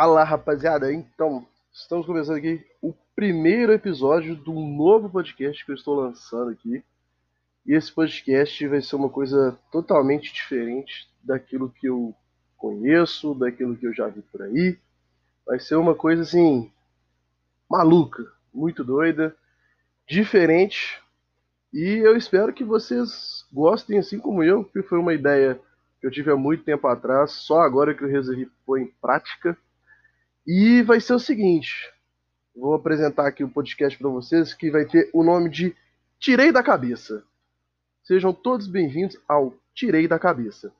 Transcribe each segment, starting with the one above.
Fala rapaziada, então estamos começando aqui o primeiro episódio do novo podcast que eu estou lançando aqui. E esse podcast vai ser uma coisa totalmente diferente daquilo que eu conheço, daquilo que eu já vi por aí. Vai ser uma coisa assim maluca, muito doida, diferente. E eu espero que vocês gostem assim como eu, que foi uma ideia que eu tive há muito tempo atrás, só agora que eu resolvi pôr em prática. E vai ser o seguinte: vou apresentar aqui o podcast para vocês que vai ter o nome de Tirei da Cabeça. Sejam todos bem-vindos ao Tirei da Cabeça.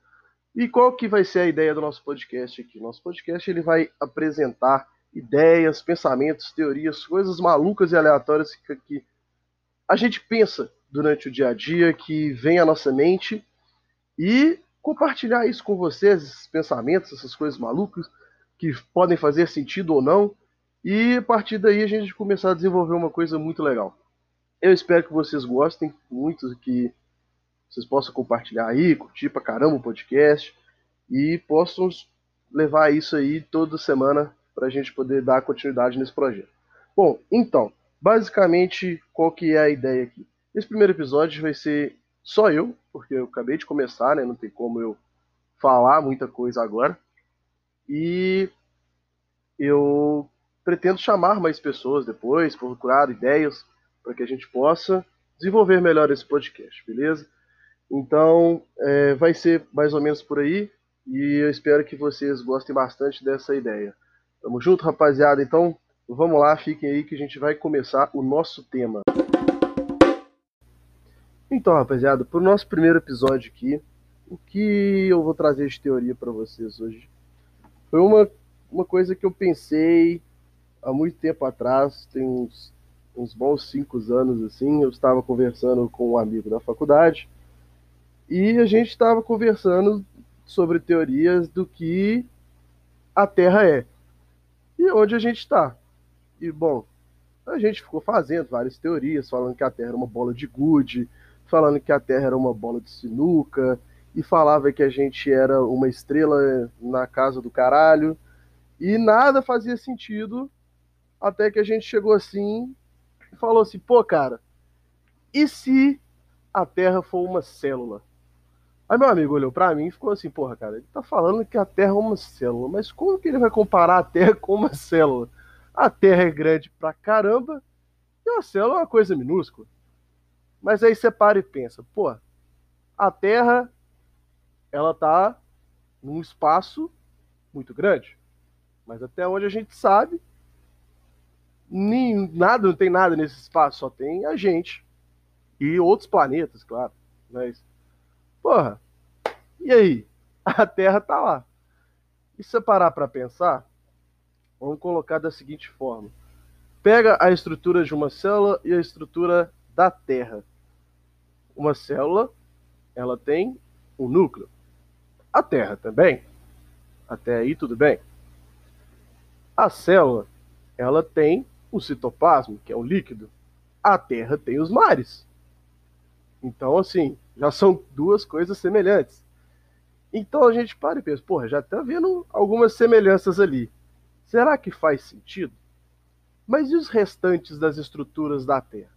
E qual que vai ser a ideia do nosso podcast aqui? Nosso podcast ele vai apresentar ideias, pensamentos, teorias, coisas malucas e aleatórias que, que a gente pensa durante o dia a dia, que vem à nossa mente e compartilhar isso com vocês, esses pensamentos, essas coisas malucas que podem fazer sentido ou não, e a partir daí a gente começar a desenvolver uma coisa muito legal. Eu espero que vocês gostem muito, que vocês possam compartilhar aí, curtir pra caramba o podcast e possam levar isso aí toda semana para a gente poder dar continuidade nesse projeto. Bom, então, basicamente, qual que é a ideia aqui? Esse primeiro episódio vai ser só eu, porque eu acabei de começar, né? Não tem como eu falar muita coisa agora. E eu pretendo chamar mais pessoas depois, procurar ideias para que a gente possa desenvolver melhor esse podcast, beleza? Então, é, vai ser mais ou menos por aí e eu espero que vocês gostem bastante dessa ideia. Tamo junto, rapaziada. Então, vamos lá, fiquem aí que a gente vai começar o nosso tema. Então, rapaziada, para o nosso primeiro episódio aqui, o que eu vou trazer de teoria para vocês hoje foi uma, uma coisa que eu pensei há muito tempo atrás, tem uns, uns bons cinco anos assim. Eu estava conversando com um amigo da faculdade e a gente estava conversando sobre teorias do que a Terra é e onde a gente está. E bom, a gente ficou fazendo várias teorias, falando que a Terra era uma bola de gude, falando que a Terra era uma bola de sinuca, e falava que a gente era uma estrela na casa do caralho, e nada fazia sentido, até que a gente chegou assim e falou assim: pô, cara, e se a Terra for uma célula? Aí meu amigo olhou para mim e ficou assim: porra, cara, ele tá falando que a Terra é uma célula, mas como que ele vai comparar a Terra com uma célula? A Terra é grande pra caramba e uma célula é uma coisa minúscula. Mas aí você para e pensa, pô, a Terra ela tá num espaço muito grande. Mas até onde a gente sabe, nem, nada, não tem nada nesse espaço, só tem a gente. E outros planetas, claro. Mas, porra, e aí? A Terra tá lá. E se parar para pensar, vamos colocar da seguinte forma: pega a estrutura de uma célula e a estrutura da Terra. Uma célula, ela tem um núcleo. A Terra também. Até aí tudo bem. A célula, ela tem o citoplasma, que é o líquido. A Terra tem os mares. Então, assim, já são duas coisas semelhantes. Então a gente para e pensa, porra, já está vendo algumas semelhanças ali. Será que faz sentido? Mas e os restantes das estruturas da Terra?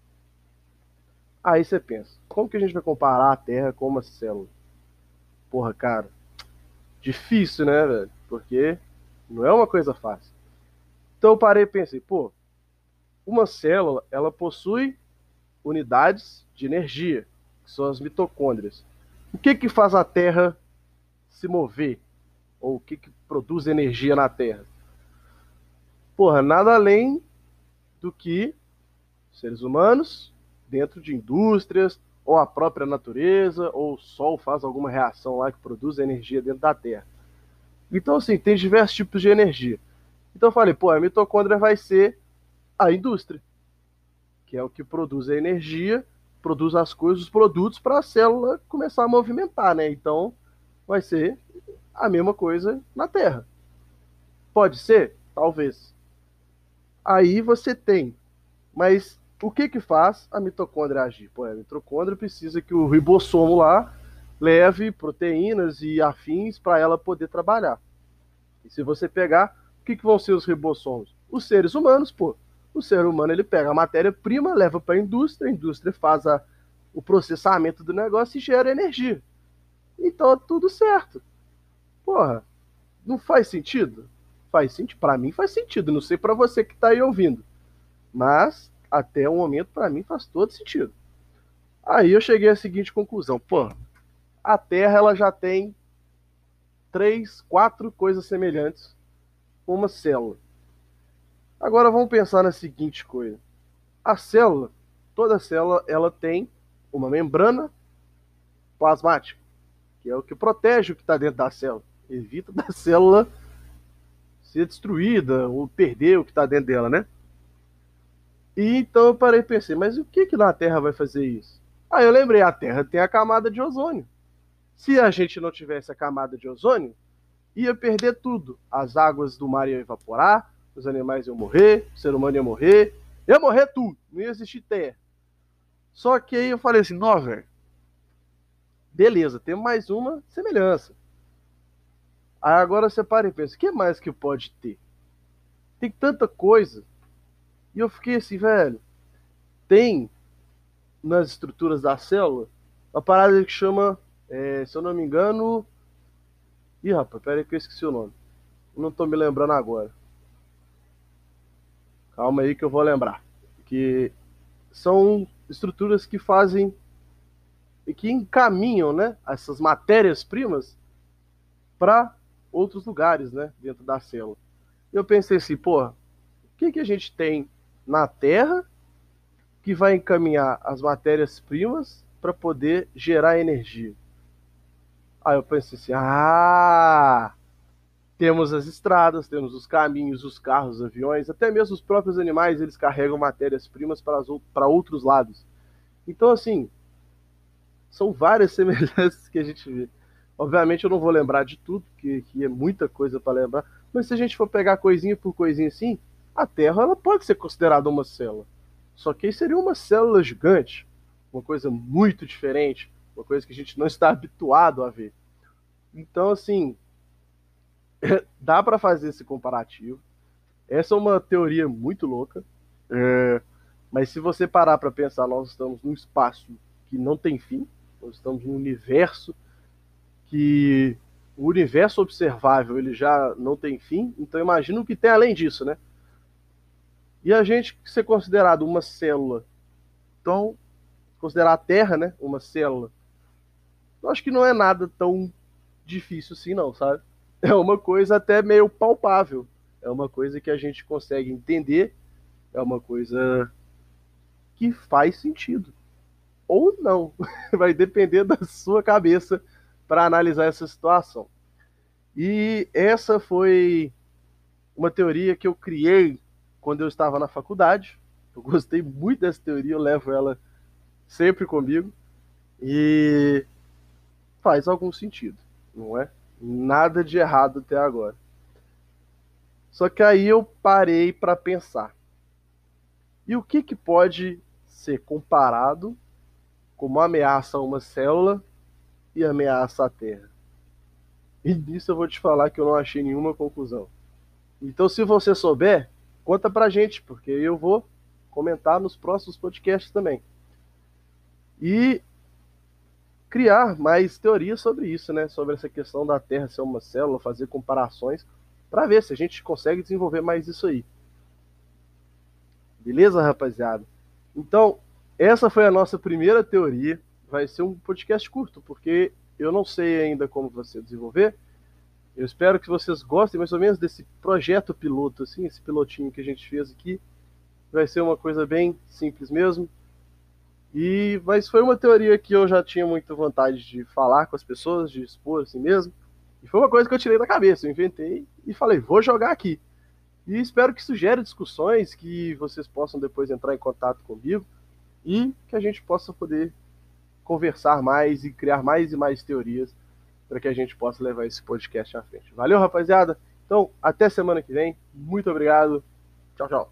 Aí você pensa, como que a gente vai comparar a Terra com uma célula? Porra, cara, difícil, né, velho? Porque não é uma coisa fácil. Então eu parei e pensei, pô, uma célula, ela possui unidades de energia, que são as mitocôndrias. O que que faz a Terra se mover? Ou o que que produz energia na Terra? Porra, nada além do que seres humanos dentro de indústrias, ou a própria natureza, ou o Sol faz alguma reação lá que produz energia dentro da Terra. Então, assim, tem diversos tipos de energia. Então eu falei, pô, a mitocôndria vai ser a indústria, que é o que produz a energia, produz as coisas, os produtos para a célula começar a movimentar, né? Então vai ser a mesma coisa na Terra. Pode ser? Talvez. Aí você tem, mas o que que faz a mitocôndria agir? Pô, a mitocôndria precisa que o ribossomo lá leve proteínas e afins para ela poder trabalhar. E se você pegar O que, que vão ser os ribossomos? Os seres humanos, pô. O ser humano ele pega a matéria-prima, leva para a indústria, a indústria faz a, o processamento do negócio e gera energia. Então tudo certo. Porra, não faz sentido? Faz sentido. Para mim faz sentido. Não sei para você que está aí ouvindo. Mas até o momento para mim faz todo sentido. Aí eu cheguei à seguinte conclusão: pô, a Terra ela já tem três, quatro coisas semelhantes uma célula. Agora vamos pensar na seguinte coisa: a célula, toda célula, ela tem uma membrana plasmática, que é o que protege o que está dentro da célula, evita da célula ser destruída ou perder o que está dentro dela, né? E então eu parei e pensei, mas o que que na Terra vai fazer isso? Aí eu lembrei, a Terra tem a camada de ozônio. Se a gente não tivesse a camada de ozônio, ia perder tudo. As águas do mar iam evaporar, os animais iam morrer, o ser humano ia morrer, ia morrer tudo, não ia existir terra. Só que aí eu falei assim, não, velho, beleza, tem mais uma semelhança. Aí agora você para e pensa, o que mais que pode ter? Tem tanta coisa. E eu fiquei assim, velho, tem nas estruturas da célula uma parada que chama, é, se eu não me engano. Ih, rapaz, pera aí que eu esqueci o nome. Não tô me lembrando agora. Calma aí que eu vou lembrar. Que são estruturas que fazem e que encaminham, né, essas matérias-primas para outros lugares, né, dentro da célula. Eu pensei assim, pô, o que que a gente tem na Terra que vai encaminhar as matérias-primas para poder gerar energia? Aí eu pensei assim, ah, temos as estradas, temos os caminhos, os carros, os aviões, até mesmo os próprios animais, eles carregam matérias-primas para, outros lados. Então, assim, são várias semelhanças que a gente vê. Obviamente eu não vou lembrar de tudo, que, que é muita coisa para lembrar, mas se a gente for pegar coisinha por coisinha assim, a Terra ela pode ser considerada uma célula. Só que aí seria uma célula gigante, uma coisa muito diferente, uma coisa que a gente não está habituado a ver. Então, assim, dá para fazer esse comparativo. Essa é uma teoria muito louca, é, mas se você parar para pensar, nós estamos num espaço que não tem fim, nós estamos num universo que o universo observável ele já não tem fim, então imagina o que tem além disso, né? E a gente ser considerado uma célula, então considerar a Terra, né, uma célula, eu acho que não é nada tão difícil assim, não, sabe? é uma coisa até meio palpável. É uma coisa que a gente consegue entender, é uma coisa que faz sentido. Ou não. Vai depender da sua cabeça para analisar essa situação. E essa foi uma teoria que eu criei quando eu estava na faculdade. Eu gostei muito dessa teoria, eu levo ela sempre comigo. E faz algum sentido, não é? Nada de errado até agora. Só que aí eu parei para pensar. E o que, que pode ser comparado como ameaça a uma célula e ameaça à Terra? E nisso eu vou te falar que eu não achei nenhuma conclusão. Então, se você souber, conta pra gente, porque eu vou comentar nos próximos podcasts também. E criar mais teorias sobre isso, né? Sobre essa questão da Terra ser uma célula, fazer comparações, para ver se a gente consegue desenvolver mais isso aí. Beleza, rapaziada? Então, essa foi a nossa primeira teoria. Vai ser um podcast curto, porque eu não sei ainda como você desenvolver. Eu espero que vocês gostem mais ou menos desse projeto piloto, assim, esse pilotinho que a gente fez aqui. Vai ser uma coisa bem simples mesmo. E, mas foi uma teoria que eu já tinha muita vontade de falar com as pessoas, de expor assim mesmo. E foi uma coisa que eu tirei da cabeça, eu inventei e falei, vou jogar aqui. E espero que isso gere discussões, que vocês possam depois entrar em contato comigo e que a gente possa poder conversar mais e criar mais e mais teorias para que a gente possa levar esse podcast à frente. Valeu, rapaziada. Então, até semana que vem. Muito obrigado. Tchau, tchau.